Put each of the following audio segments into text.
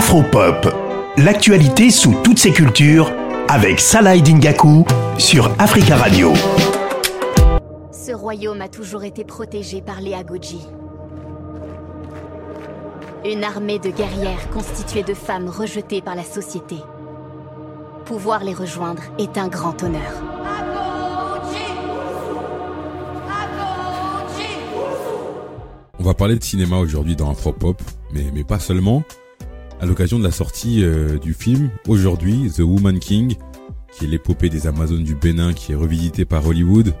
Afropop, l'actualité sous toutes ses cultures avec Salah Dingaku sur Africa Radio. Ce royaume a toujours été protégé par les Agoji. Une armée de guerrières constituée de femmes rejetées par la société. Pouvoir les rejoindre est un grand honneur. On va parler de cinéma aujourd'hui dans Afropop, mais, mais pas seulement. À l'occasion de la sortie euh, du film, aujourd'hui, The Woman King, qui est l'épopée des Amazones du Bénin qui est revisité par Hollywood,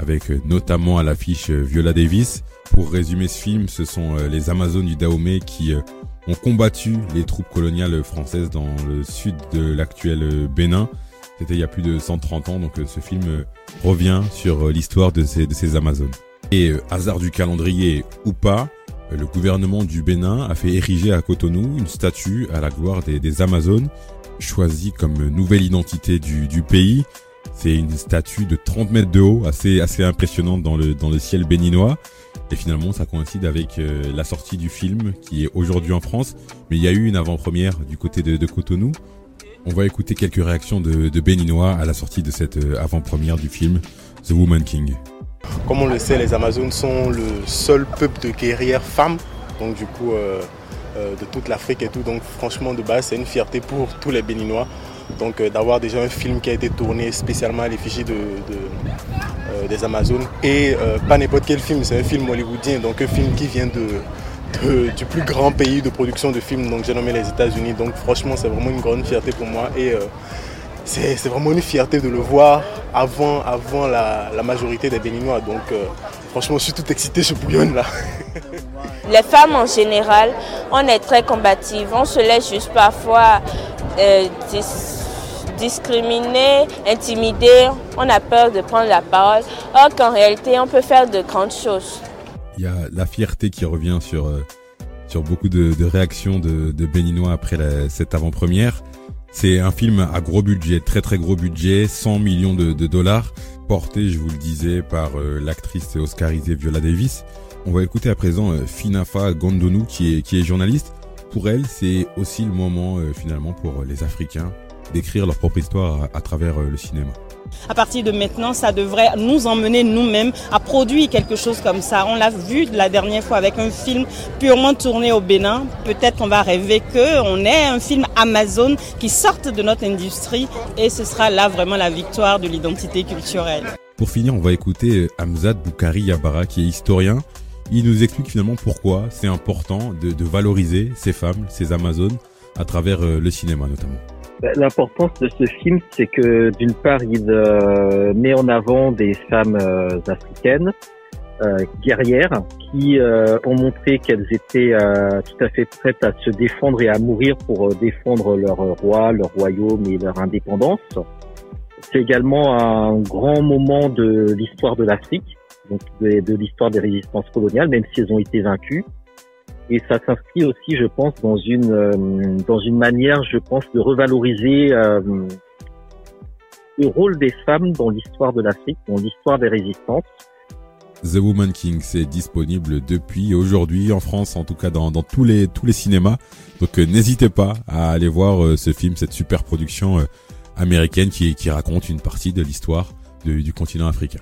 avec euh, notamment à l'affiche euh, Viola Davis. Pour résumer ce film, ce sont les Amazones du Dahomey qui ont combattu les troupes coloniales françaises dans le sud de l'actuel Bénin. C'était il y a plus de 130 ans, donc ce film revient sur l'histoire de ces, Amazones. Et hasard du calendrier ou pas, le gouvernement du Bénin a fait ériger à Cotonou une statue à la gloire des, Amazones, choisie comme nouvelle identité du, pays. C'est une statue de 30 mètres de haut, assez assez impressionnante dans le dans le ciel béninois. Et finalement, ça coïncide avec euh, la sortie du film qui est aujourd'hui en France, mais il y a eu une avant-première du côté de, Cotonou. On va écouter quelques réactions de, de béninois à la sortie de cette avant-première du film The Woman King. Comme on le sait, les Amazones sont le seul peuple de guerrières femmes, donc du coup euh, euh, de toute l'Afrique et tout. Donc franchement de base c'est une fierté pour tous les Béninois. Donc euh, d'avoir déjà un film qui a été tourné spécialement à l'effigie de, des Amazones. Et pas n'importe quel film, c'est un film hollywoodien, donc un film qui vient du plus grand pays de production de films, donc j'ai nommé les États-Unis. Donc franchement c'est vraiment une grande fierté pour moi. Et c'est vraiment une fierté de le voir avant, avant la, majorité des Béninois. Donc euh, franchement, je suis tout excité, je bouillonne là. Les femmes en général, on est très combatives. On se laisse juste parfois euh, discriminer, intimider. On a peur de prendre la parole. Or qu'en réalité, on peut faire de grandes choses. Il y a la fierté qui revient sur, euh, sur beaucoup de, réactions de, Béninois après cette avant-première. C'est un film à gros budget, très très gros budget, 100 millions de, dollars, porté, je vous le disais, par euh, l'actrice oscarisée Viola Davis. On va écouter à présent euh, Finafa Gondonou, qui est, journaliste. Pour elle, c'est aussi le moment euh, finalement pour les Africains d'écrire leur propre histoire à travers le cinéma. À partir de maintenant, ça devrait nous emmener nous-mêmes à produire quelque chose comme ça. On l'a vu la dernière fois avec un film purement tourné au Bénin. Peut-être qu'on va rêver qu'on ait un film Amazon qui sorte de notre industrie et ce sera là vraiment la victoire de l'identité culturelle. Pour finir, on va écouter euh, Hamzad Boukari Yabara qui est historien. Il nous explique finalement pourquoi c'est important de, de valoriser ces femmes, ces Amazones, à travers euh, le cinéma notamment. Bah, l'importance de ce film, c'est que d'une part, il euh, met en avant des femmes euh, africaines euh, guerrières qui ont montré qu'elles étaient tout à fait prêtes à se défendre et à mourir pour défendre leur roi, leur royaume et leur indépendance. C'est également un grand moment de l'histoire de l'Afrique, donc de l'histoire des résistances coloniales, même si elles ont été vaincues et ça s'inscrit aussi, je pense, dans une euh, dans une manière, je pense, de revaloriser euh, le rôle des femmes dans l'histoire de l'Afrique, dans l'histoire des résistances. The Woman King, c'est disponible depuis aujourd'hui en France, en tout cas dans, dans tous les tous les cinémas. Donc euh, n'hésitez pas à aller voir ce film, cette super production américaine qui, qui raconte une partie de l'histoire du continent africain.